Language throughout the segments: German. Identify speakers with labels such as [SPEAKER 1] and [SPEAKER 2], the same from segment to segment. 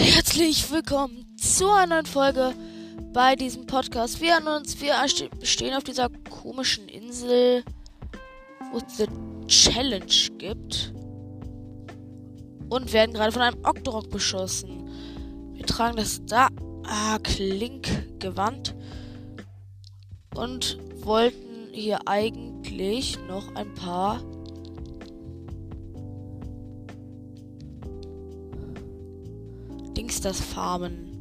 [SPEAKER 1] herzlich willkommen zu einer neuen Folge bei diesem Podcast. Wir erinnern uns, wir stehen auf dieser komischen Insel, wo es diese Challenge gibt. Und werden gerade von einem Octorok beschossen. Wir tragen das da ah, Klink-Gewand. Und wollten hier eigentlich noch ein paar Dings das Farmen.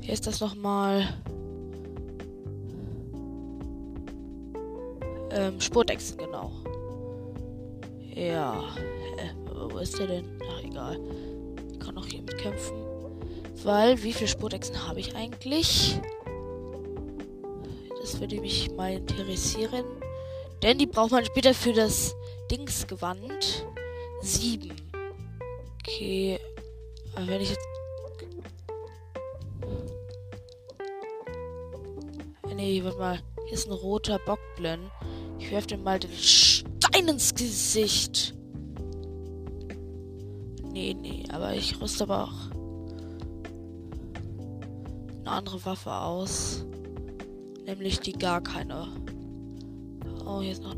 [SPEAKER 1] Hier ist das nochmal. Ähm, Spurtexen, genau. Ja. Hä? Wo ist der denn? Ach, egal. Ich kann auch hier mitkämpfen. Weil, wie viele Spurtexen habe ich eigentlich? Das würde mich mal interessieren. Denn die braucht man später für das Dingsgewand. Sieben. Okay. Aber wenn ich jetzt Nee, warte mal. Hier ist ein roter Bockblin. Ich werfe dem mal den Stein ins Gesicht. Nee, nee, aber ich rüste aber auch eine andere Waffe aus. Nämlich die gar keine. Oh, hier ist noch.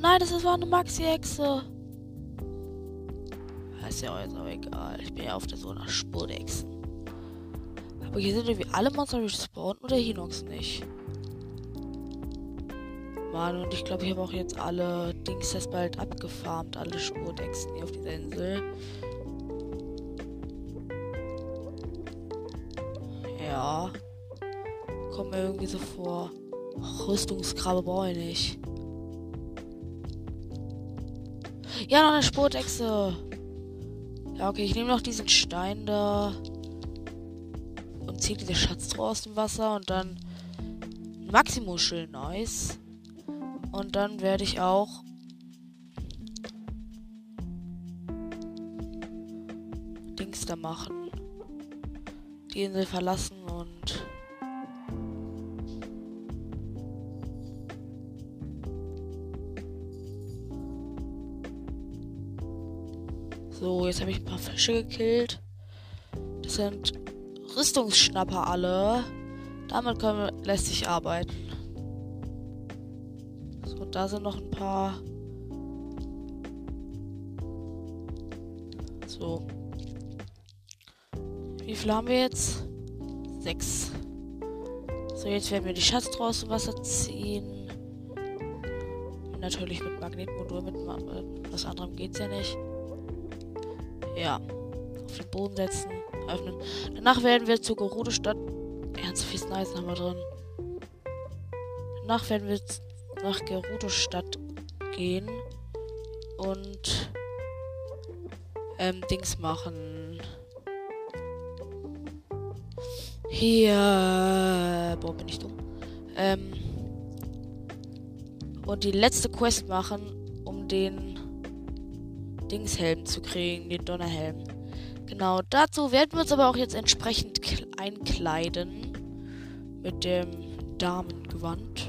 [SPEAKER 1] Nein, das war eine Maxi-Hexe. Ist ja jetzt auch egal. Ich bin ja auf der Suche nach Spurdechsen. Aber hier sind irgendwie alle Monster respawned oder Hinox nicht. Mann, und ich glaube, ich habe auch jetzt alle Dings das bald abgefarmt, alle Spurdechsen hier auf dieser Insel. Ja. Kommt mir irgendwie so vor. Rüstungsgrabe brauche ich nicht. Ja, noch eine Spurdechse. Ja, okay, ich nehme noch diesen Stein da. Und ziehe diese Schatztruhe aus dem Wasser und dann Maximuschel, nice. Und dann werde ich auch Dings da machen. Die Insel verlassen So, jetzt habe ich ein paar Fische gekillt. Das sind Rüstungsschnapper alle. Damit können, lässt sich arbeiten da sind noch ein paar. So. Wie viel haben wir jetzt? Sechs. So, jetzt werden wir die Schatztruhe aus dem Wasser ziehen. Natürlich mit Magnetmodul, mit was anderem geht's ja nicht. Ja. Auf den Boden setzen, öffnen. Danach werden wir zur Gerudo Stadt. Ernst viel Nice haben wir drin. Danach werden wir nach Gerudo-Stadt gehen und ähm, Dings machen. Hier. Boah, bin ich dumm. Ähm, und die letzte Quest machen, um den Dingshelm zu kriegen, den Donnerhelm. Genau, dazu werden wir uns aber auch jetzt entsprechend einkleiden. Mit dem Damengewand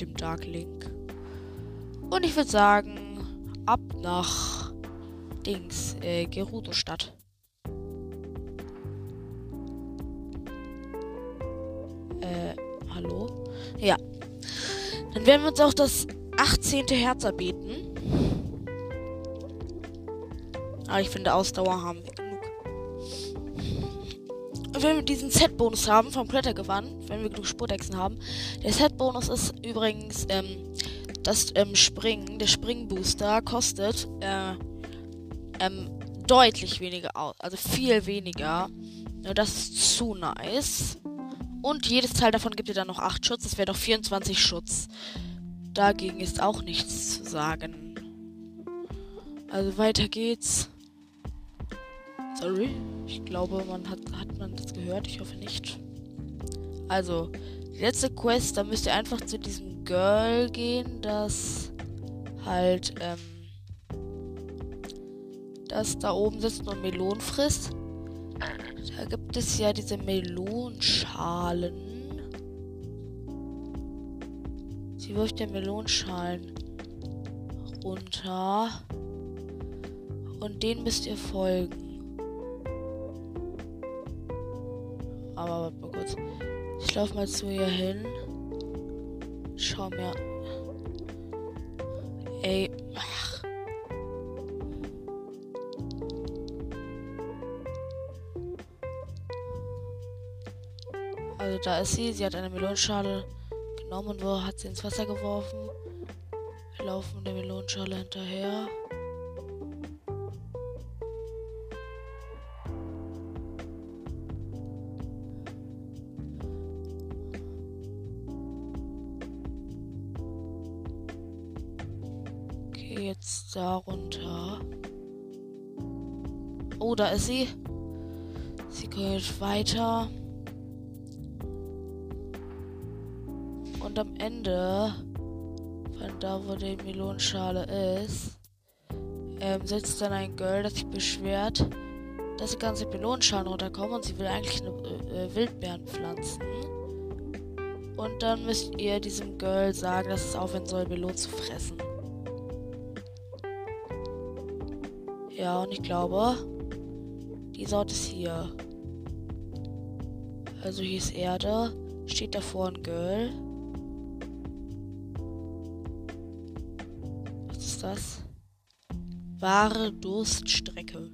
[SPEAKER 1] dem Dark Link. Und ich würde sagen, ab nach Dings, äh, Gerudo-Stadt. Äh, hallo? Ja. Dann werden wir uns auch das 18. Herz erbeten. Aber ich finde, Ausdauer haben wir wenn wir diesen Set-Bonus haben vom Klettergewand, wenn wir genug Spurtechsen haben. Der Set-Bonus ist übrigens ähm, das ähm, Springen, der Springbooster kostet äh, ähm, deutlich weniger aus, also viel weniger. Das ist zu nice. Und jedes Teil davon gibt dir dann noch 8 Schutz, das wäre doch 24 Schutz. Dagegen ist auch nichts zu sagen. Also weiter geht's. Sorry. Ich glaube, man hat, hat man das gehört. Ich hoffe nicht. Also, die letzte Quest, da müsst ihr einfach zu diesem Girl gehen, das halt, ähm, das da oben sitzt und Melonen frisst. Da gibt es ja diese Melonschalen. Sie wirft ja Melonschalen runter. Und den müsst ihr folgen. Aber warte mal kurz. Ich laufe mal zu ihr hin. Schau mir. Ey. Ach. Also da ist sie. Sie hat eine Melonenschale genommen und hat sie ins Wasser geworfen. Wir laufen der Melonenschale hinterher. Jetzt da runter. Oh, da ist sie. Sie geht weiter. Und am Ende, von da wo die Melonenschale ist, ähm, sitzt dann ein Girl, das sich beschwert, dass die ganze Melonenschalen runterkommen und sie will eigentlich eine äh, äh, Wildbeeren pflanzen. Und dann müsst ihr diesem Girl sagen, dass es aufhören soll, Melonen zu fressen. Ja, und ich glaube, die Sorte ist hier. Also hier ist Erde. Steht davor ein Girl. ist das? Wahre Durststrecke.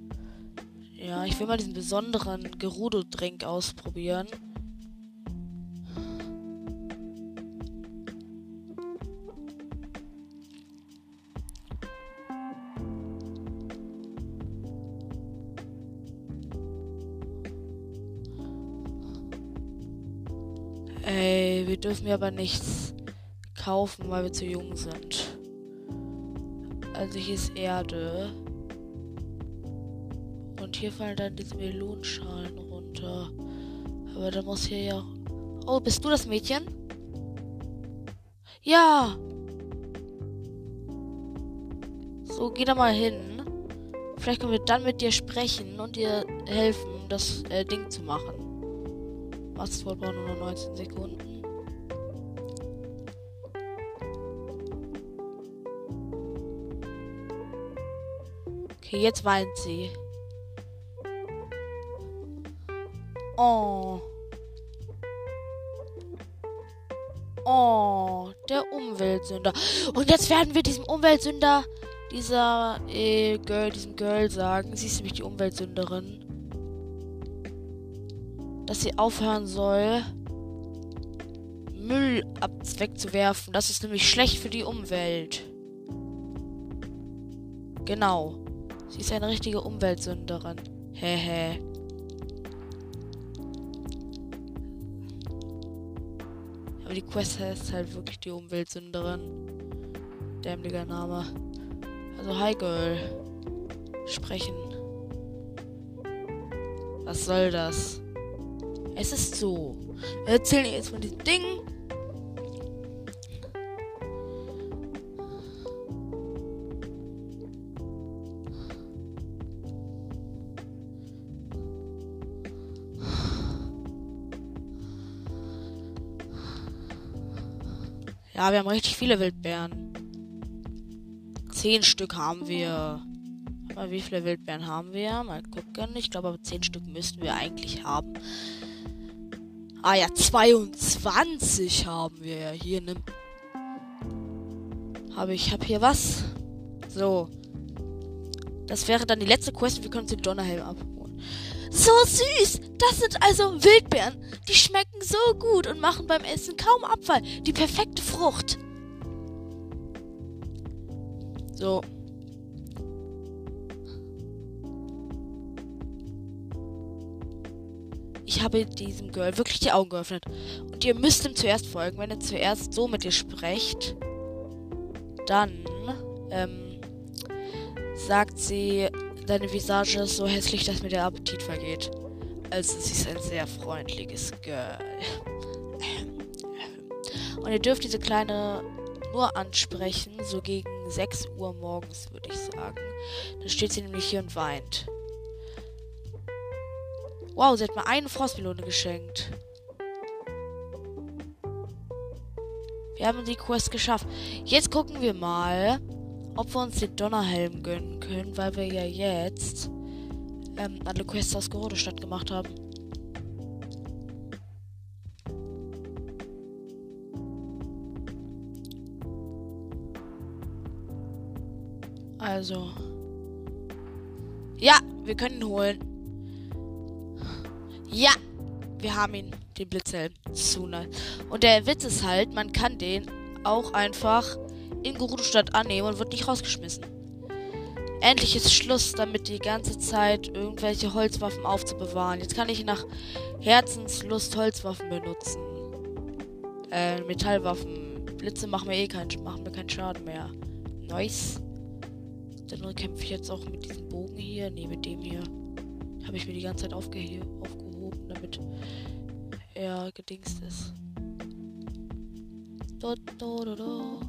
[SPEAKER 1] Ja, ich will mal diesen besonderen Gerudo-Drink ausprobieren. Wir dürfen ja aber nichts kaufen, weil wir zu jung sind. Also hier ist Erde. Und hier fallen dann diese Melonenschalen runter. Aber da muss hier ja. Oh, bist du das Mädchen? Ja! So, geh da mal hin. Vielleicht können wir dann mit dir sprechen und dir helfen, das äh, Ding zu machen. Was wohl braucht nur noch 19 Sekunden. Okay, jetzt weint sie. Oh. Oh, der Umweltsünder. Und jetzt werden wir diesem Umweltsünder, dieser äh, Girl, diesem Girl sagen, sie ist nämlich die Umweltsünderin, dass sie aufhören soll, Müll wegzuwerfen. Das ist nämlich schlecht für die Umwelt. Genau. Sie ist eine richtige Umweltsünderin. Hehe. Aber die Quest heißt halt wirklich die Umweltsünderin. Dämlicher Name. Also, hi Girl. Sprechen. Was soll das? Es ist so. Wir erzählen jetzt von diesem Ding. Ja, wir haben richtig viele Wildbeeren. Zehn Stück haben wir. Aber wie viele Wildbeeren haben wir? Mal gucken. Ich glaube, aber zehn Stück müssten wir eigentlich haben. Ah ja, 22 haben wir ja hier. Ne? Habe ich habe hier was. So. Das wäre dann die letzte Quest. Wir können uns den Donnerhelm abholen. So süß! Das sind also Wildbeeren. Die schmecken so gut und machen beim Essen kaum Abfall. Die perfekte Frucht. So. Ich habe diesem Girl wirklich die Augen geöffnet. Und ihr müsst ihm zuerst folgen. Wenn ihr zuerst so mit ihr sprecht, dann ähm, sagt sie, deine Visage ist so hässlich, dass mir der Appetit vergeht. Also sie ist ein sehr freundliches Girl. Und ihr dürft diese kleine nur ansprechen, so gegen 6 Uhr morgens, würde ich sagen. Dann steht sie nämlich hier und weint. Wow, sie hat mir eine Frostmelone geschenkt. Wir haben die Quest geschafft. Jetzt gucken wir mal, ob wir uns den Donnerhelm gönnen können, weil wir ja jetzt ähm, alle Quests aus Gerodestadt gemacht haben. Also. Ja, wir können ihn holen. Ja, wir haben ihn, den Blitzhelm. Zu nice. Und der Witz ist halt, man kann den auch einfach in Gerudo-Stadt annehmen und wird nicht rausgeschmissen. Endlich ist Schluss damit, die ganze Zeit irgendwelche Holzwaffen aufzubewahren. Jetzt kann ich nach Herzenslust Holzwaffen benutzen. Äh, Metallwaffen. Blitze machen mir eh keinen, machen mir keinen Schaden mehr. Nice. Dann kämpfe ich jetzt auch mit diesem Bogen hier. Ne, mit dem hier. Habe ich mir die ganze Zeit aufge aufgehoben, damit er gedingst ist. Do, do, do.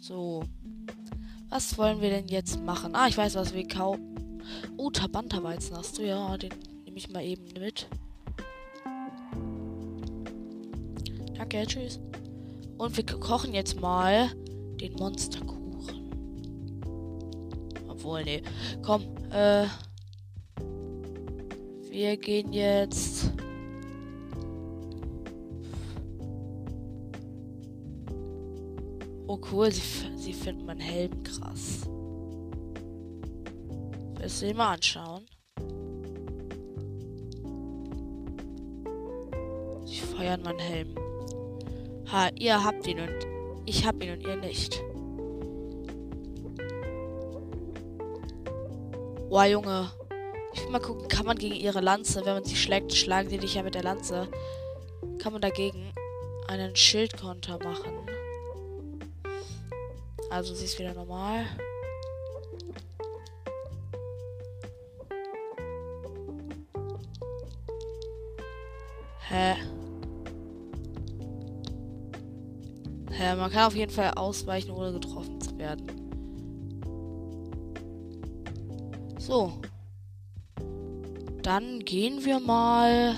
[SPEAKER 1] So. Was wollen wir denn jetzt machen? Ah, ich weiß, was wir kaufen. Oh, Tabanta-Weizen hast du. Ja, den nehme ich mal eben mit. Danke, tschüss. Und wir kochen jetzt mal den Monsterkuchen. Obwohl, nee. Komm, äh. Wir gehen jetzt Oh cool, sie, sie finden meinen Helm krass. Willst du ihn mal anschauen? Sie feiern meinen Helm. Ha, ihr habt ihn und ich hab ihn und ihr nicht. Boah, Junge. Ich will mal gucken, kann man gegen ihre Lanze, wenn man sie schlägt, schlagen sie dich ja mit der Lanze. Kann man dagegen einen Schildkonter machen? Also sie ist wieder normal. Hä? Hä, man kann auf jeden Fall ausweichen, ohne getroffen zu werden. So. Dann gehen wir mal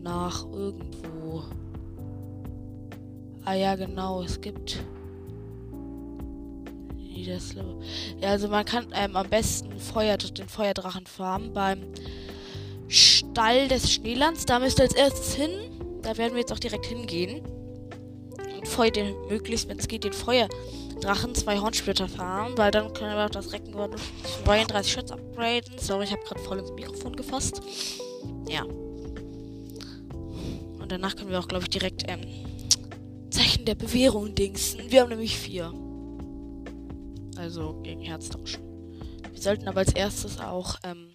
[SPEAKER 1] nach irgendwo. Ah ja, genau, es gibt also man kann ähm, am besten Feuer, den Feuerdrachen farmen beim Stall des Schneelands. Da müsst ihr als erstes hin. Da werden wir jetzt auch direkt hingehen. Und Feuer den möglichst, wenn es geht, den Feuerdrachen zwei Hornsplitter farmen, weil dann können wir auch das Recken 32 Schutz upgraden. Sorry, ich habe gerade voll ins Mikrofon gefasst. Ja. Und danach können wir auch, glaube ich, direkt ähm, Zeichen der Bewährung dingsen. Wir haben nämlich vier. Also gegen Herztauschen. Wir sollten aber als erstes auch ähm,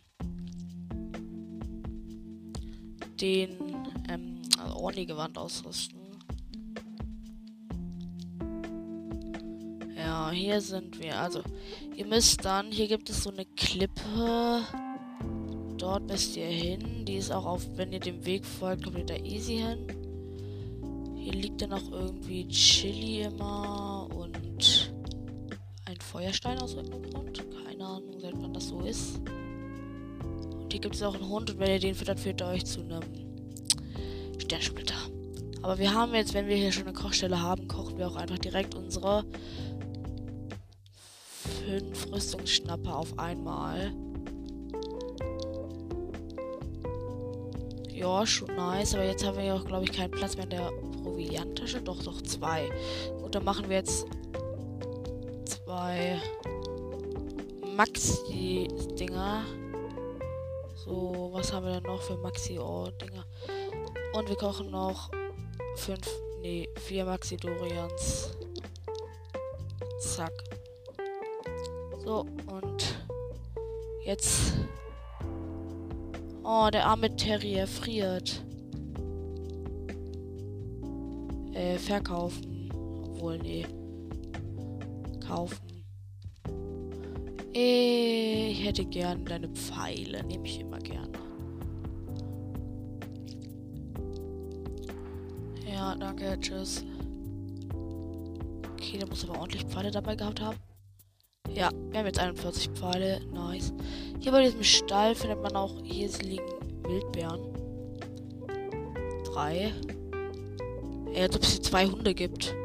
[SPEAKER 1] den ähm, also Orni-Gewand ausrüsten. Ja, hier sind wir. Also, ihr müsst dann, hier gibt es so eine Klippe. Dort müsst ihr hin. Die ist auch auf, wenn ihr dem Weg folgt, kommt ihr da easy hin. Hier liegt dann auch irgendwie Chili immer und Feuerstein aus irgendeinem Grund. Keine Ahnung, seit wann das so ist. Und hier gibt es auch einen Hund und wenn ihr den füttert, führt er euch zu einem Sternsplitter. Aber wir haben jetzt, wenn wir hier schon eine Kochstelle haben, kochen wir auch einfach direkt unsere fünf Rüstungsschnapper auf einmal. Ja, schon nice. Aber jetzt haben wir ja auch, glaube ich, keinen Platz mehr in der Provianttasche. Doch, doch, zwei. Gut, dann machen wir jetzt zwei Maxi-Dinger. So, was haben wir denn noch für Maxi-Dinger? Und wir kochen noch fünf, nee, vier Maxi-Dorians. Zack. So, und jetzt. Oh, der arme Terrier friert. Äh, verkaufen. Obwohl, nee kaufen. Ich hätte gern deine Pfeile. Nehme ich immer gerne. Ja, danke. Tschüss. Okay, da muss aber ordentlich Pfeile dabei gehabt haben. Ja, wir haben jetzt 41 Pfeile. Nice. Hier bei diesem Stall findet man auch, hier liegen Wildbeeren. Drei. Ja, als ob es hier zwei Hunde gibt.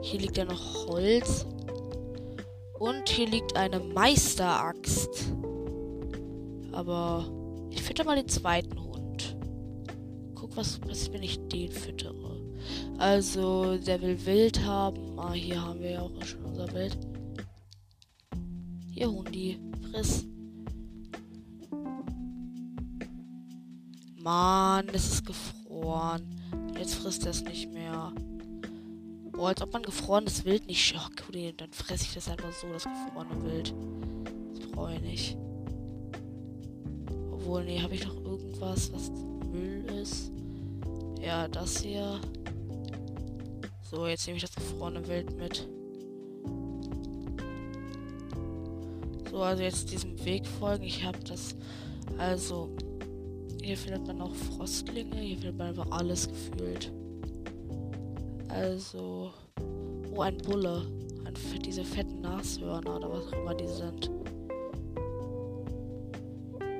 [SPEAKER 1] Hier liegt ja noch Holz. Und hier liegt eine Meisteraxt. Aber ich fütter mal den zweiten Hund. Guck, was passiert, wenn ich den füttere. Also, der will Wild haben. Ah, hier haben wir ja auch schon unser Wild. Hier, Hundi, friss. Mann, es ist gefroren. Jetzt frisst er es nicht mehr. Boah, als ob man gefrorenes Wild nicht. Oh, cool, dann fresse ich das einfach so, das gefrorene Wild. Das brauche ich nicht. Obwohl, nee, habe ich noch irgendwas, was Müll ist? Ja, das hier. So, jetzt nehme ich das gefrorene Wild mit. So, also jetzt diesem Weg folgen. Ich habe das. Also, hier findet man auch Frostlinge. Hier findet man einfach alles gefühlt. Also. Oh, ein Bulle. Ein, diese fetten Nashörner oder was auch immer die sind.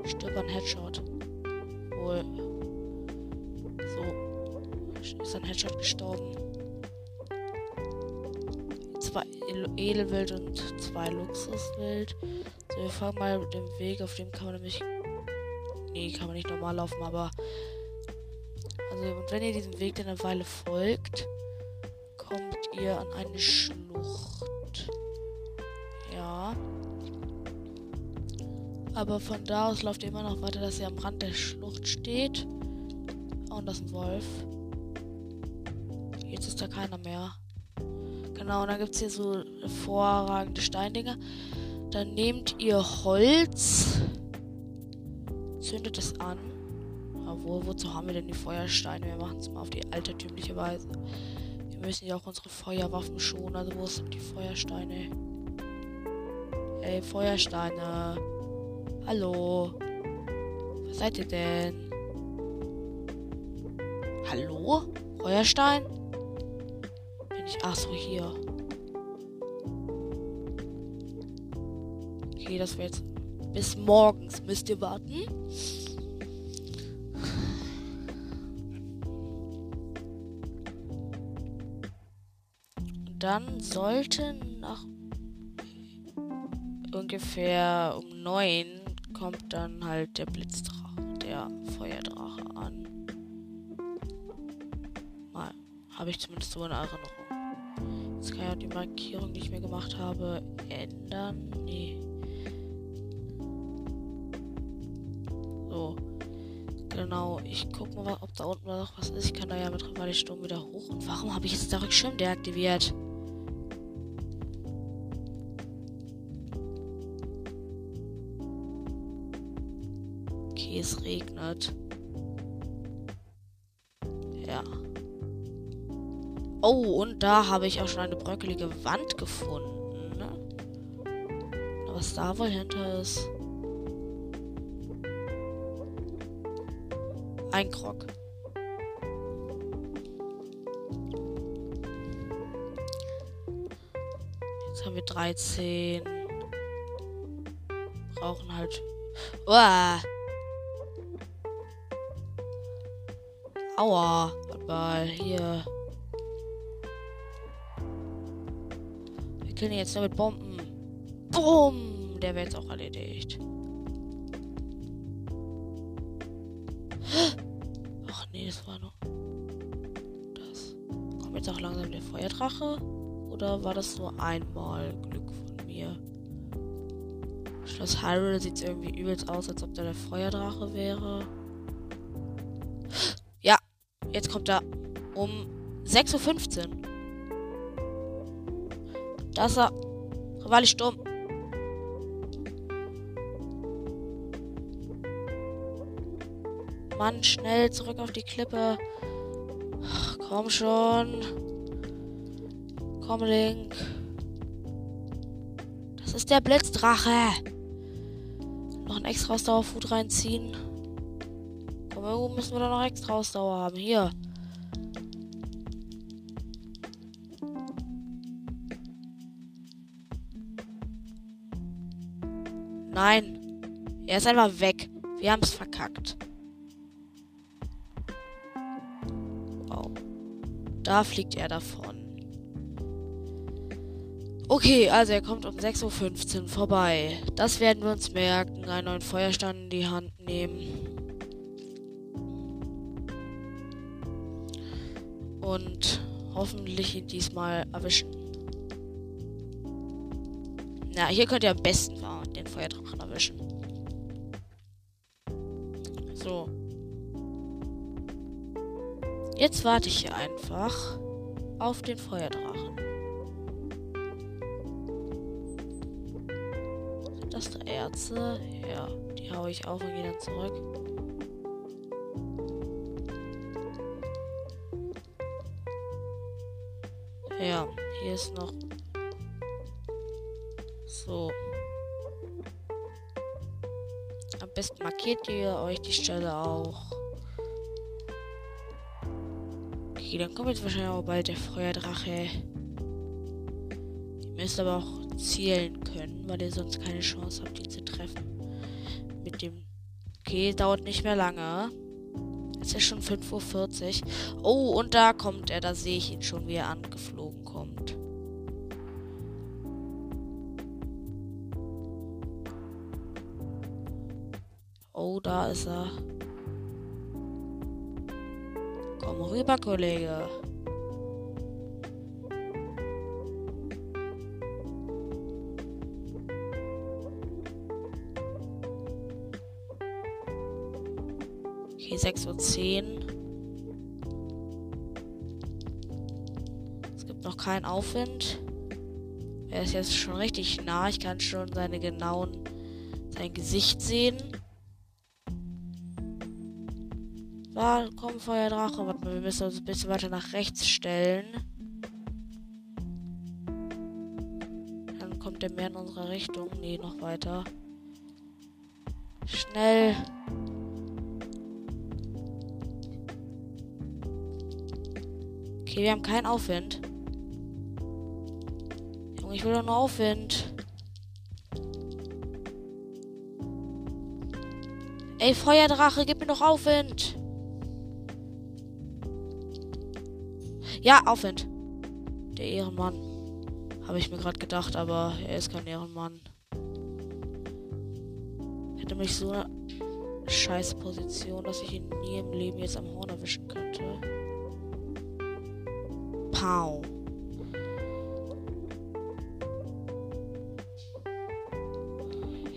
[SPEAKER 1] Stirb ein Headshot. Wohl. So. Ist ein Headshot gestorben. Zwei Edelwild und zwei Luxuswild. So, wir fangen mal mit dem Weg, auf dem kann man nämlich Nee, kann man nicht normal laufen, aber. Also, und wenn ihr diesem Weg dann eine Weile folgt, ihr an eine Schlucht. Ja. Aber von da aus lauft ihr immer noch weiter, dass ihr am Rand der Schlucht steht. und das ist ein Wolf. Jetzt ist da keiner mehr. Genau, und dann gibt es hier so hervorragende Steindinger. Dann nehmt ihr Holz zündet es an. Obwohl, wozu haben wir denn die Feuersteine? Wir machen es mal auf die altertümliche Weise. Wir müssen ja auch unsere Feuerwaffen schonen. Also, wo sind die Feuersteine? Ey, Feuersteine. Hallo. Was seid ihr denn? Hallo? Feuerstein? Bin ich. Ach so, hier. Okay, das wäre jetzt bis morgens müsst ihr warten. Dann sollten nach ungefähr um neun kommt dann halt der Blitzdrache, der Feuerdrache an. Mal, habe ich zumindest so in Erinnerung. Jetzt kann ich auch die Markierung, die ich mir gemacht habe, ändern. Nee. Genau, ich guck mal, ob da unten noch was ist. Ich kann da ja mit Rivali-Sturm wieder hoch. Und warum habe ich jetzt der Rückschirm deaktiviert? Regnet. Ja. Oh, und da habe ich auch schon eine bröckelige Wand gefunden. Ne? Was da wohl hinter ist. Ein Krog. Jetzt haben wir 13. Brauchen halt. Uah. Aua. Mal hier. Wir killen jetzt nur mit Bomben. Bumm. Der wird jetzt auch erledigt. nee, das war noch. Das. Kommt jetzt auch langsam der Feuerdrache? Oder war das nur einmal Glück von mir? Schloss Hyrule sieht irgendwie übelst aus, als ob da der Feuerdrache wäre. Jetzt kommt er um 6.15 Uhr. Da ist er. Rivali Sturm. Mann, schnell zurück auf die Klippe. Ach, komm schon. Komm, Link. Das ist der Blitzdrache. Noch ein extra Ausdauerfood reinziehen. Irgendwo müssen wir da noch extra Ausdauer haben. Hier. Nein. Er ist einfach weg. Wir haben es verkackt. Da fliegt er davon. Okay, also er kommt um 6.15 Uhr vorbei. Das werden wir uns merken. Einen neuen Feuerstand in die Hand nehmen. Und hoffentlich ihn diesmal erwischen. Na, hier könnt ihr am besten den Feuerdrachen erwischen. So. Jetzt warte ich hier einfach auf den Feuerdrachen. Sind das da Erze? Ja, die haue ich auf und gehe dann zurück. Hier ist noch so. Am besten markiert ihr euch die Stelle auch. Okay, dann kommt jetzt wahrscheinlich auch bald der Feuerdrache. Ihr müsst aber auch zielen können, weil ihr sonst keine Chance habt, ihn zu treffen. Mit dem. Okay, dauert nicht mehr lange. Es ist schon 5.40 Uhr. Oh, und da kommt er. Da sehe ich ihn schon, wie er angeflogen da ist er. Komm rüber, Kollege. Okay, 6.10 Uhr. Es gibt noch keinen Aufwind. Er ist jetzt schon richtig nah. Ich kann schon seine genauen, sein Gesicht sehen. Da kommt Feuerdrache. Warte mal, wir müssen uns ein bisschen weiter nach rechts stellen. Dann kommt der mehr in unsere Richtung. Nee, noch weiter. Schnell. Okay, wir haben keinen Aufwind. Junge, ich will doch nur Aufwind. Ey, Feuerdrache, gib mir doch Aufwind. Ja, Aufwind. Der Ehrenmann. Habe ich mir gerade gedacht, aber er ist kein Ehrenmann. Hätte mich so eine scheiß Position, dass ich ihn nie im Leben jetzt am Horn erwischen könnte. Pow.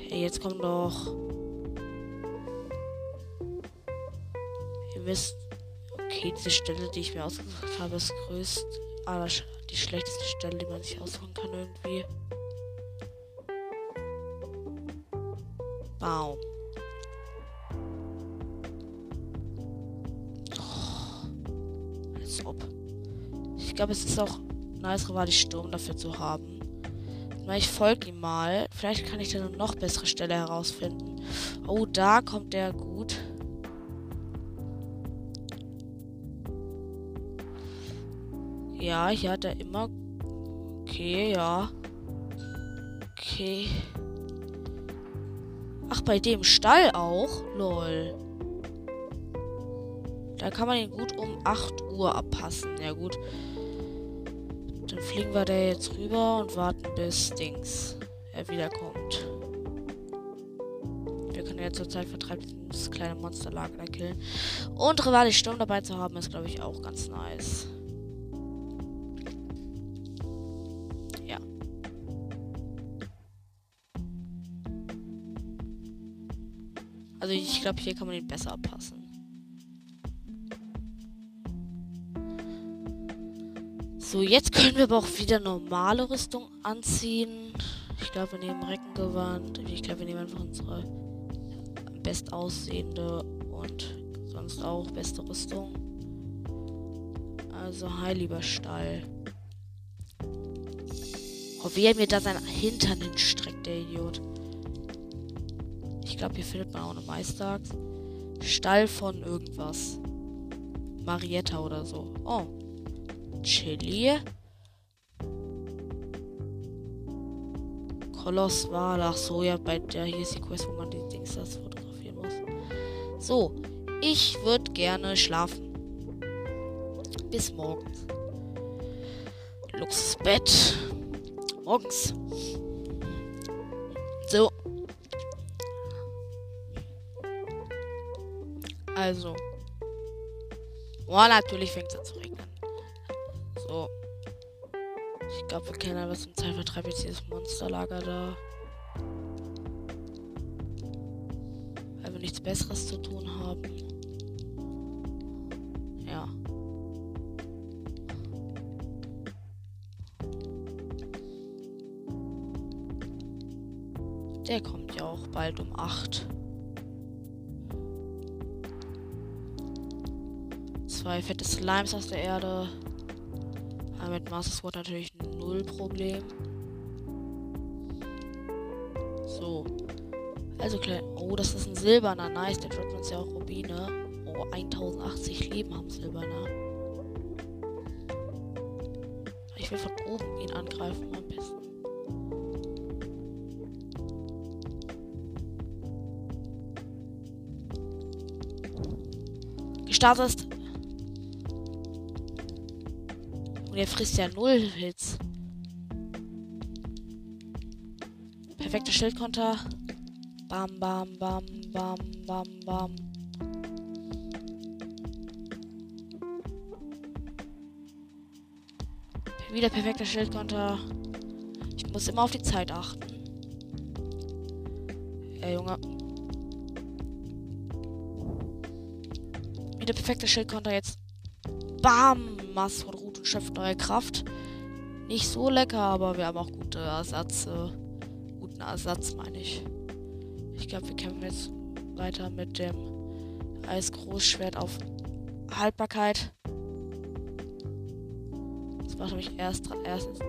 [SPEAKER 1] Hey, jetzt kommt doch. Ihr wisst, Okay, diese Stelle, die ich mir ausgesucht habe, ist größt. Aber die schlechteste Stelle, die man sich aussuchen kann irgendwie. Baum. Oh, als ob. Ich glaube, es ist auch nice, Rivali Sturm dafür zu haben. Ich folge ihm mal. Vielleicht kann ich dann eine noch bessere Stelle herausfinden. Oh, da kommt der gut. Ja, hier hat er immer. Okay, ja. Okay. Ach, bei dem Stall auch? Lol. Da kann man ihn gut um 8 Uhr abpassen. Ja, gut. Dann fliegen wir da jetzt rüber und warten bis Dings er wiederkommt. Wir können jetzt zur Zeit vertreiben, das kleine Monsterlager killen. Und Rivali Sturm dabei zu haben, ist, glaube ich, auch ganz nice. Glaube, hier kann man ihn besser abpassen. So, jetzt können wir aber auch wieder normale Rüstung anziehen. Ich glaube, wir nehmen Reckengewand. Ich glaube, wir nehmen einfach unsere bestaussehende und sonst auch beste Rüstung. Also, hi, lieber Stall. Oh, wie er mir da seinen Hintern hinstreckt, der Idiot. Ich glaube, hier findet man auch eine Meistags. Stall von irgendwas. Marietta oder so. Oh. Chili. Koloss war. Ach so, ja, bei der hier ist die Quest, wo man die Dings das fotografieren muss. So. Ich würde gerne schlafen. Bis morgen. Luxusbett. Morgens. Also. Oh, natürlich fängt es an zu regnen. So. Ich glaube, wir kennen aber zum Zeitvertreib jetzt dieses Monsterlager da. Weil wir nichts Besseres zu tun haben. Ja. Der kommt ja auch bald um 8. Zwei fette Slimes aus der Erde. Aber mit Master Sword natürlich null Problem. So. Also klein. Oh, das ist ein silberner. Nice. Der droppt uns ja auch Rubine. Oh, 1080 Leben haben Silberner. Ich will von oben ihn angreifen am besten. Gestartet. Und er frisst ja null Hits. Perfekter Schildkonter. Bam, bam, bam, bam, bam, bam. Wieder perfekter Schildkonter. Ich muss immer auf die Zeit achten. Ja, Junge. Wieder perfekter Schildkonter jetzt. Bam! Mass schöpft neue Kraft. Nicht so lecker, aber wir haben auch gute Ersatz. Äh, guten Ersatz, meine ich. Ich glaube, wir kämpfen jetzt weiter mit dem Eisgroßschwert auf Haltbarkeit. Das war nämlich erst erstens.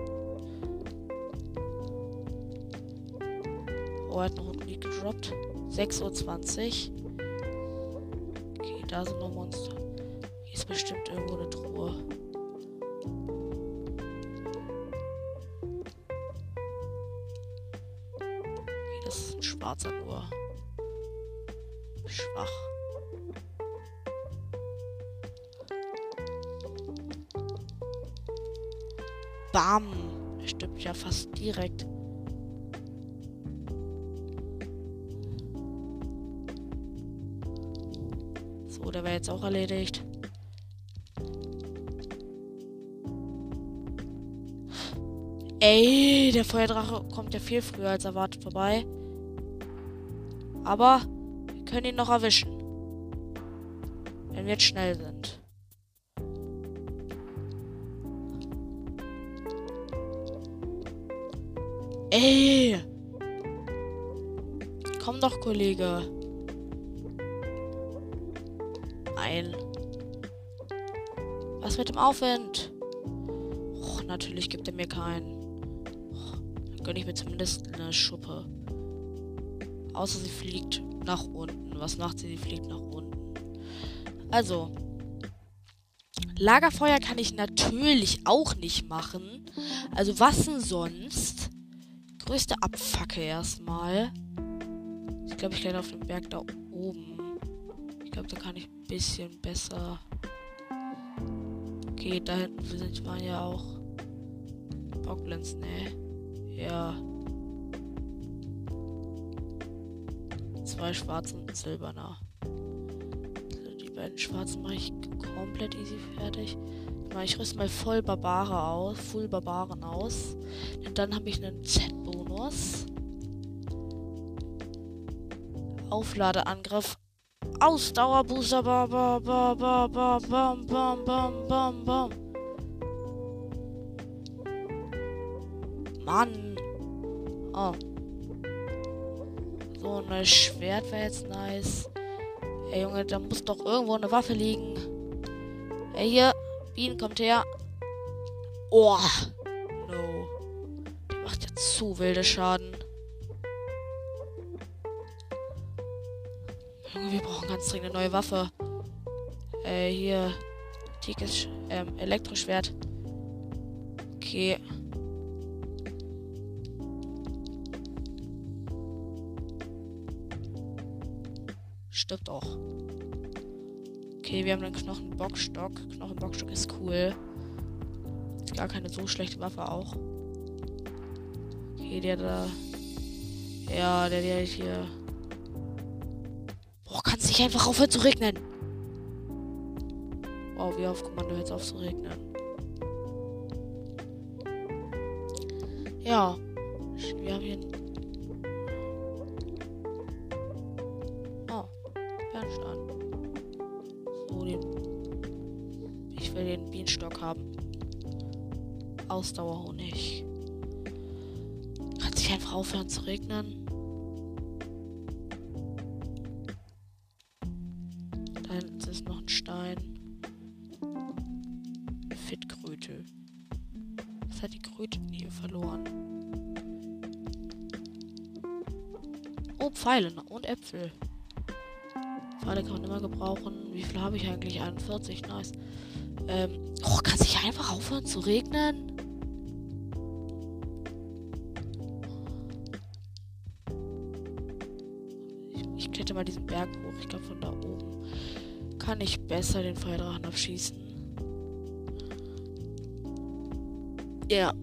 [SPEAKER 1] Oh, er hat noch ein Lied gedroppt. 6.20 Uhr. Okay, da sind noch Monster. Hier ist bestimmt irgendwo eine Truhe. Schwarzer nur. Schwach. Bam! Er stirbt ja fast direkt. So, der wäre jetzt auch erledigt. Ey, der Feuerdrache kommt ja viel früher als erwartet vorbei. Aber wir können ihn noch erwischen. Wenn wir jetzt schnell sind. Ey! Komm doch, Kollege. Nein. Was mit dem Aufwind? Och, natürlich gibt er mir keinen. Och, dann gönne ich mir zumindest eine Schuppe. Außer sie fliegt nach unten. Was macht sie? Sie fliegt nach unten. Also. Lagerfeuer kann ich natürlich auch nicht machen. Also was denn sonst? Größte Abfacke erstmal. Ich glaube, ich gehe auf den Berg da oben. Ich glaube, da kann ich ein bisschen besser. Okay, da hinten sind waren ja auch Bocklands, ne? Ja. zwei schwarzen und silberner. Also die beiden schwarzen mache ich komplett easy fertig. Ich rüste mal voll Barbare aus, Full Barbaren aus. Denn dann habe ich einen Z-Bonus. Aufladeangriff. Ausdauerbooster. Ba, ba, ba, ba, ba, bam, bam, bam, bam, bam. Mann. Oh. Ein neues Schwert wäre jetzt nice. Ey, Junge, da muss doch irgendwo eine Waffe liegen. Ey, hier. Bienen kommt her. Oh. No. Die macht ja zu wilde Schaden. Junge, wir brauchen ganz dringend eine neue Waffe. Äh, hier. Antikes ähm, Elektroschwert. Okay. Stirbt auch. Okay, wir haben einen Knochenbockstock. Knochenbockstock ist cool. Ist gar keine so schlechte Waffe auch. Okay, der da. Ja, der, der hier. Boah, kann es nicht einfach aufhören zu regnen? Wow, wie auf Kommando jetzt auf zu regnen. Ja. Wir haben hier. Ausdauerhonig. Kann sich einfach aufhören zu regnen. Da hinten ist noch ein Stein. Fitkröte. Was hat die Kröte denn hier verloren? Oh, Pfeile und Äpfel. Pfeile kann man immer gebrauchen. Wie viel habe ich eigentlich? 41, nice. Ähm, oh, kann sich einfach aufhören zu regnen? Mal diesen Berg hoch. Ich glaube, von da oben kann ich besser den Feuerdrachen abschießen. Ja.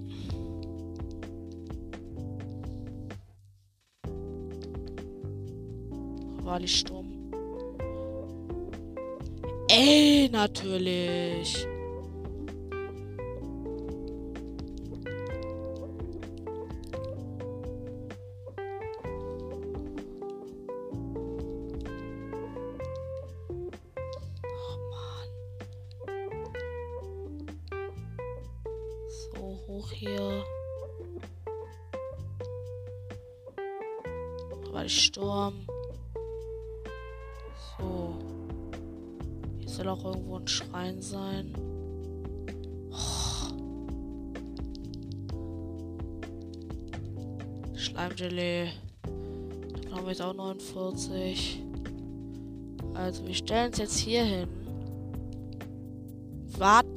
[SPEAKER 1] Wahrlich Sturm. Ey, natürlich. Hoch hier. Weil Sturm. So. Hier soll auch irgendwo ein Schrein sein. Oh. Schleimgelee. Dann haben wir jetzt auch 49. Also wir stellen es jetzt hier hin. Warten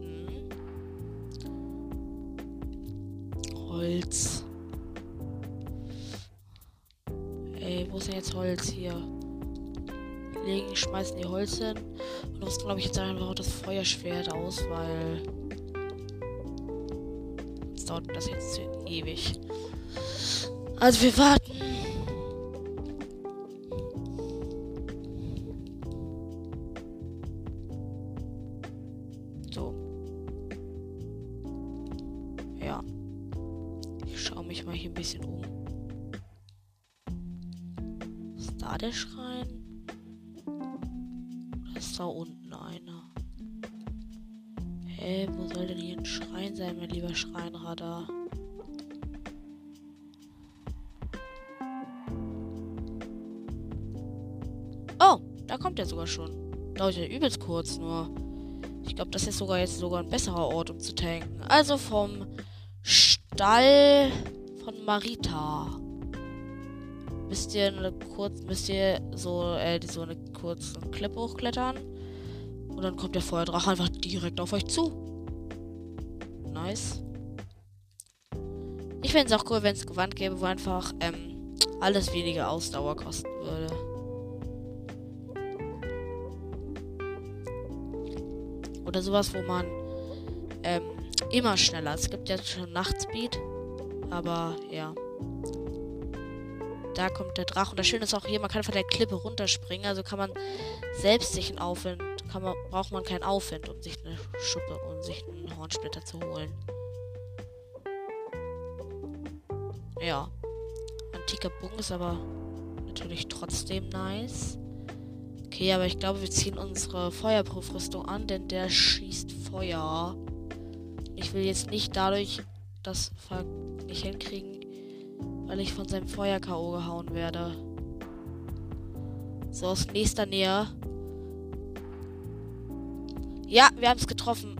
[SPEAKER 1] Holz. Ey, wo ist denn jetzt Holz hier? Legen, schmeißen die Holz hin. Und rüsten, glaube ich, jetzt einfach auch das Feuerschwert aus, weil. Jetzt dauert das jetzt ewig. Also wir warten. Ist da unten einer? Hä, wo soll denn hier ein Schrein sein, mein lieber Schreinradar? Oh, da kommt er sogar schon. Dauert ja übelst kurz nur. Ich glaube, das ist sogar jetzt sogar ein besserer Ort, um zu tanken. Also vom Stall von Marita müsst ihr eine kurz, müsst ihr so, äh, so eine kurze Klippe hochklettern. Und dann kommt der Feuerdrache einfach direkt auf euch zu. Nice. Ich fände es auch cool, wenn es Gewand gäbe, wo einfach ähm, alles weniger Ausdauer kosten würde. Oder sowas, wo man ähm, immer schneller. Es gibt ja schon Nachtspeed. Aber ja. Da kommt der Drache. Und das Schöne ist auch hier, man kann von der Klippe runterspringen. Also kann man selbst sich einen Aufwind, kann man, braucht man keinen Aufwind, um sich eine Schuppe und sich einen Hornsplitter zu holen. Ja. Antiker Bogen ist aber natürlich trotzdem nice. Okay, aber ich glaube, wir ziehen unsere Feuerprüfrüstung an, denn der schießt Feuer. Ich will jetzt nicht dadurch das nicht hinkriegen, weil ich von seinem Feuer K.O. gehauen werde. So aus nächster Nähe. Ja, wir haben es getroffen.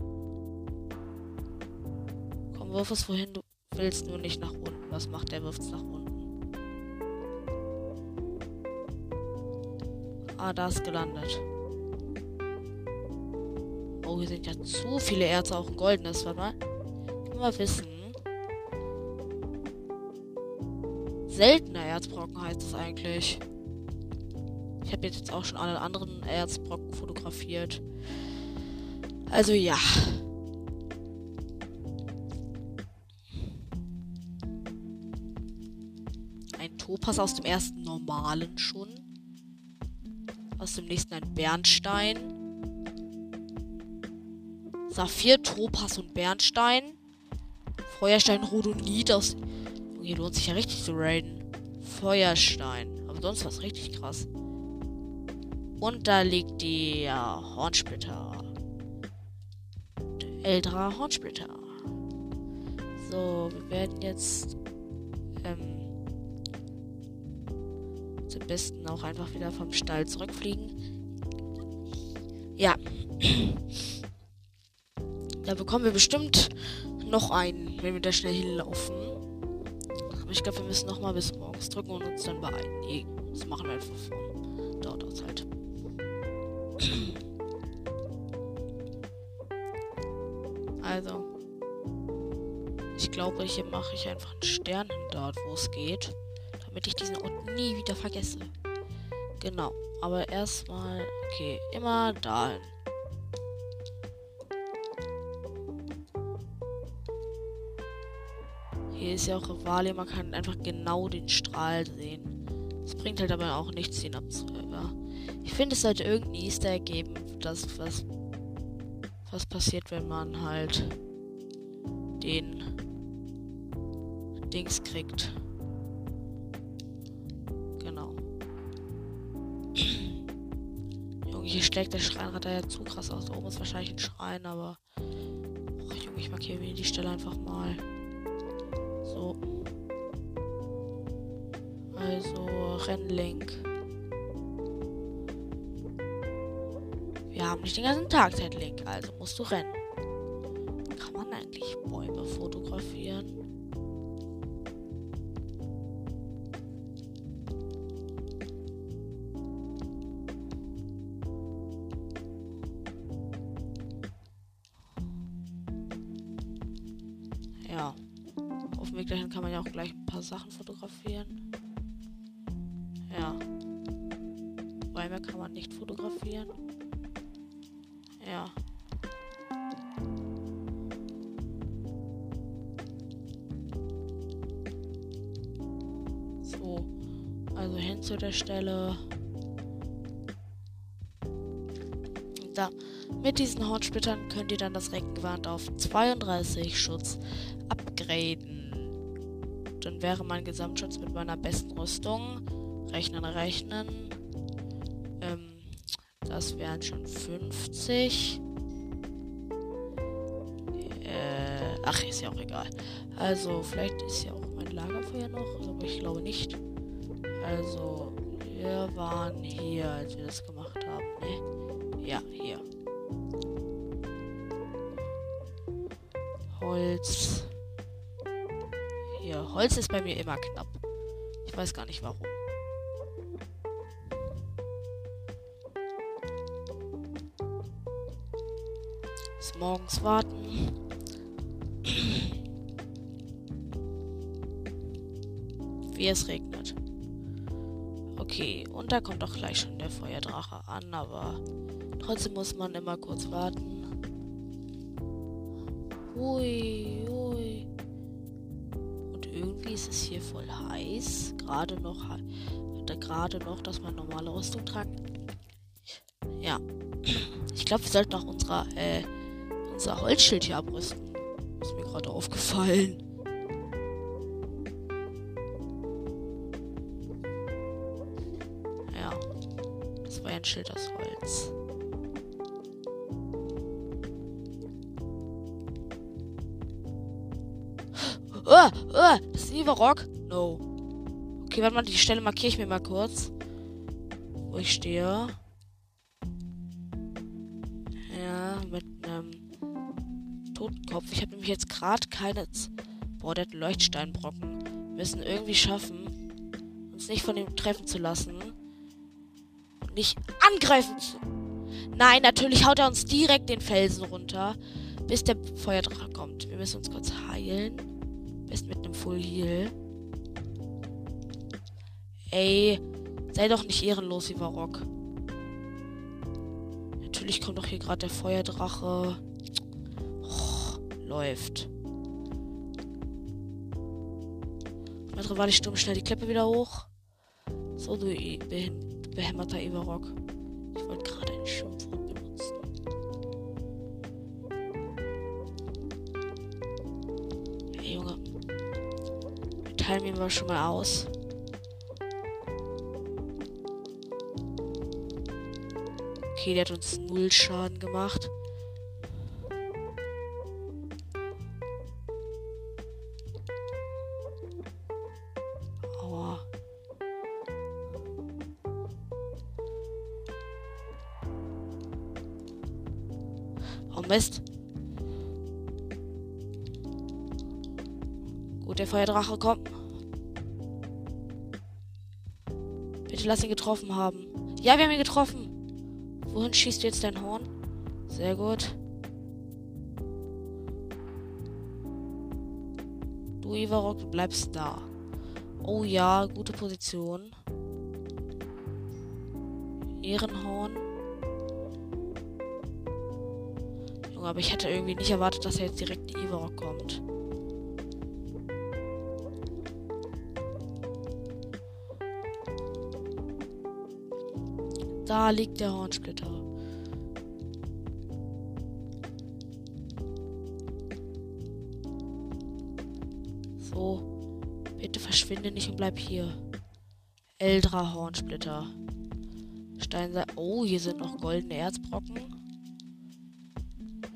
[SPEAKER 1] Komm, wirf es wohin du willst, nur nicht nach unten. Was macht der? Wirft es nach unten. Ah, da ist gelandet. Oh, hier sind ja zu viele Erze, auch ein goldenes. Warte mal. Können wir wissen. Seltener Erzbrocken heißt es eigentlich. Ich habe jetzt auch schon alle anderen Erzbrocken fotografiert. Also ja. Topas aus dem ersten normalen schon. Aus dem nächsten ein Bernstein. Saphir, Topas und Bernstein. Feuerstein, Rhodonit aus. Hier lohnt sich ja richtig zu raiden. Feuerstein. Aber sonst was richtig krass. Und da liegt der Hornsplitter. Älterer Hornsplitter. So, wir werden jetzt ähm, zum besten auch einfach wieder vom Stall zurückfliegen. Ja. Da bekommen wir bestimmt noch einen, wenn wir da schnell hinlaufen. Ich glaube, wir müssen noch mal bis morgens drücken und uns dann beeilen. Nee, das machen wir einfach von dort aus halt. Also. Ich glaube, hier mache ich einfach einen Stern dort, wo es geht. Damit ich diesen Ort nie wieder vergesse. Genau. Aber erstmal. Okay, immer dahin. Ist ja auch Rivali, man kann einfach genau den Strahl sehen. Es bringt halt aber auch nichts, ihn abzuhören. Ich finde, es sollte irgendein Easter Egg geben, das was, was passiert, wenn man halt den Dings kriegt. Genau. Junge, hier schlägt der Schreinradar ja zu krass aus. Da oben ist wahrscheinlich ein Schrein, aber. Och, Junge, ich markiere mir die Stelle einfach mal. So. Also, Rennlink. Wir haben nicht den ganzen Tag Zeitlink, also musst du rennen. Kann man eigentlich Bäume fotografieren? Ja. Dem Weg dahin kann man ja auch gleich ein paar Sachen fotografieren. Ja. Bäume kann man nicht fotografieren. Ja. So. Also hin zu der Stelle. Da. Mit diesen Hornsplittern könnt ihr dann das Reckengewand auf 32 Schutz upgraden. Dann wäre mein Gesamtschutz mit meiner besten Rüstung. Rechnen, rechnen. Ähm, das wären schon 50. Äh, ach, ist ja auch egal. Also, vielleicht ist ja auch mein Lagerfeuer noch, aber ich glaube nicht. Also, wir waren hier, als wir das gemacht haben, ne? Ja, hier. Holz. Holz ist bei mir immer knapp. Ich weiß gar nicht warum. Bis morgens warten. Wie es regnet. Okay, und da kommt auch gleich schon der Feuerdrache an, aber trotzdem muss man immer kurz warten. Ui, ui. Irgendwie ist es hier voll heiß. Gerade noch, gerade noch, dass man normale Rüstung tragen. Ja. Ich glaube, wir sollten auch unser, äh, unser Holzschild hier abrüsten. Ist mir gerade aufgefallen. Ja. Das war ja ein Schild aus Holz. Oh, oh, das ist Ivarok. No. Okay, warte mal, die Stelle markiere ich mir mal kurz. Wo ich stehe. Ja, mit einem Totenkopf. Ich habe nämlich jetzt gerade keine. Z Boah, der hat Leuchtsteinbrocken. Wir müssen irgendwie schaffen, uns nicht von ihm treffen zu lassen. Und nicht angreifen zu. Nein, natürlich haut er uns direkt den Felsen runter, bis der Feuerdrache kommt. Wir müssen uns kurz heilen. Best mit einem Full Heal. Ey, sei doch nicht ehrenlos, Ivarok. Natürlich kommt doch hier gerade der Feuerdrache. Oh, läuft. Mit Rivali Sturm schnell die Klippe wieder hoch. So, du behämmerter Everrock. Ich wollte gerade ein Schimpfwort Teilen ihn mal schon mal aus. Okay, der hat uns null Schaden gemacht. Aua. Oh Mist. Gut, der Feuerdrache kommt. Lass ihn getroffen haben. Ja, wir haben ihn getroffen. Wohin schießt jetzt dein Horn? Sehr gut. Du, Ivarok, du bleibst da. Oh ja, gute Position. Ehrenhorn. Junge, aber ich hätte irgendwie nicht erwartet, dass er jetzt direkt Ivarok kommt. Da liegt der Hornsplitter. So. Bitte verschwinde nicht und bleib hier. Eldra Hornsplitter. Steinseil. Oh, hier sind noch goldene Erzbrocken.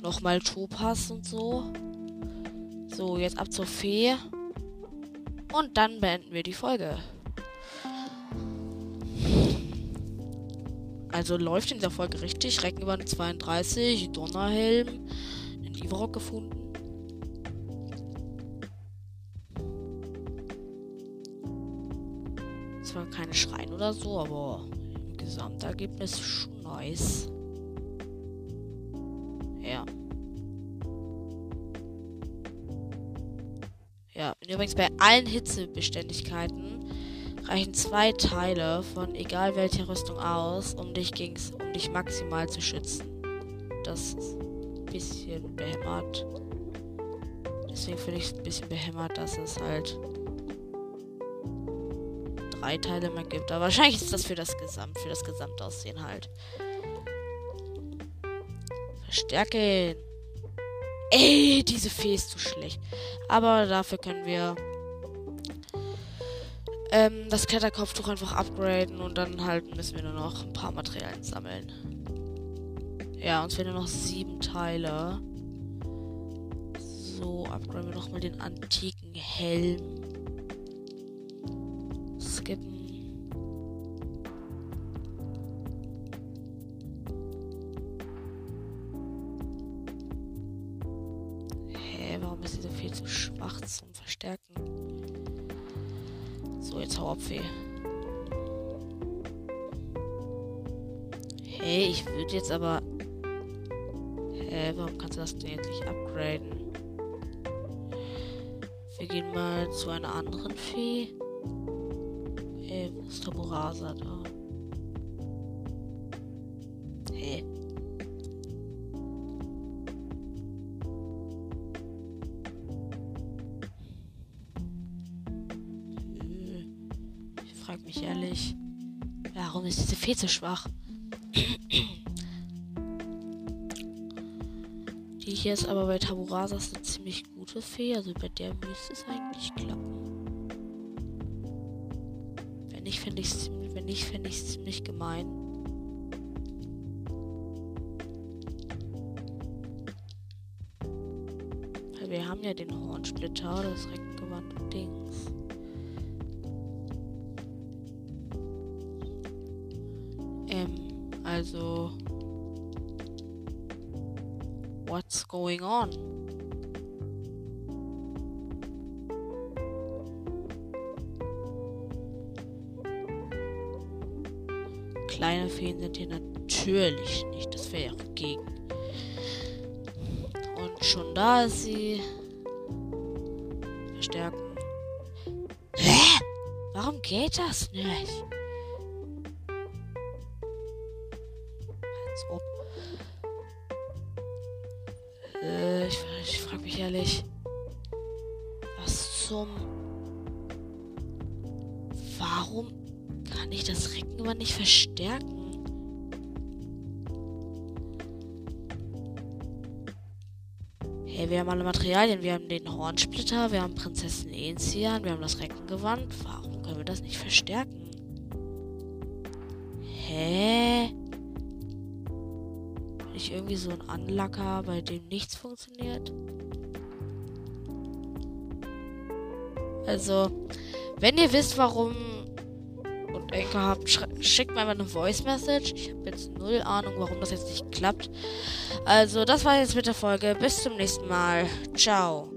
[SPEAKER 1] Nochmal Topaz und so. So, jetzt ab zur Fee. Und dann beenden wir die Folge. Also läuft in dieser Folge richtig. Reckenwand 32, Donnerhelm, den Ivarok gefunden. Zwar keine Schreien oder so, aber im Gesamtergebnis schon nice. Ja. Ja, übrigens bei allen Hitzebeständigkeiten reichen zwei Teile von egal welcher Rüstung aus, um dich ging's, um dich maximal zu schützen. Das ist ein bisschen behämmert. Deswegen finde ich es ein bisschen behämmert, dass es halt drei Teile mehr gibt. Aber wahrscheinlich ist das für das Gesamt, für das Gesamtaussehen halt. Verstärken. Ey, diese Fee ist zu schlecht. Aber dafür können wir ähm, das Kletterkopftuch einfach upgraden und dann halt müssen wir nur noch ein paar Materialien sammeln. Ja, uns fehlen nur noch sieben Teile. So, upgraden wir nochmal den antiken Helm. Skippen. Hä, warum ist diese viel zu schwach zum Verstärken? So, jetzt hau ab, Fee. Hey, ich würde jetzt aber. Hä, warum kannst du das denn jetzt nicht upgraden? Wir gehen mal zu einer anderen Fee. Ey, wo ist Taburasa da? Ist Fee so schwach? Die hier ist aber bei Taburasas eine ziemlich gute Fee, also bei der müsste es eigentlich klappen. Wenn nicht, fände ich es wenn nicht, fände ich ziemlich gemein. Weil wir haben ja den Hornsplitter, das und Ähm, also. What's going on? Kleine Feen sind hier natürlich nicht. Das wäre ja auch gegen. Und schon da ist sie. Verstärken. Hä? Warum geht das nicht? Materialien. Wir haben den Hornsplitter, wir haben Prinzessin Enzian, wir haben das Reckengewand. Warum können wir das nicht verstärken? Hä? Bin ich irgendwie so ein Anlacker, bei dem nichts funktioniert? Also, wenn ihr wisst, warum und Enker habt, schickt mir einfach eine Voice Message. Ich habe jetzt null Ahnung, warum das jetzt nicht klappt. Also, das war jetzt mit der Folge. Bis zum nächsten Mal. Ciao.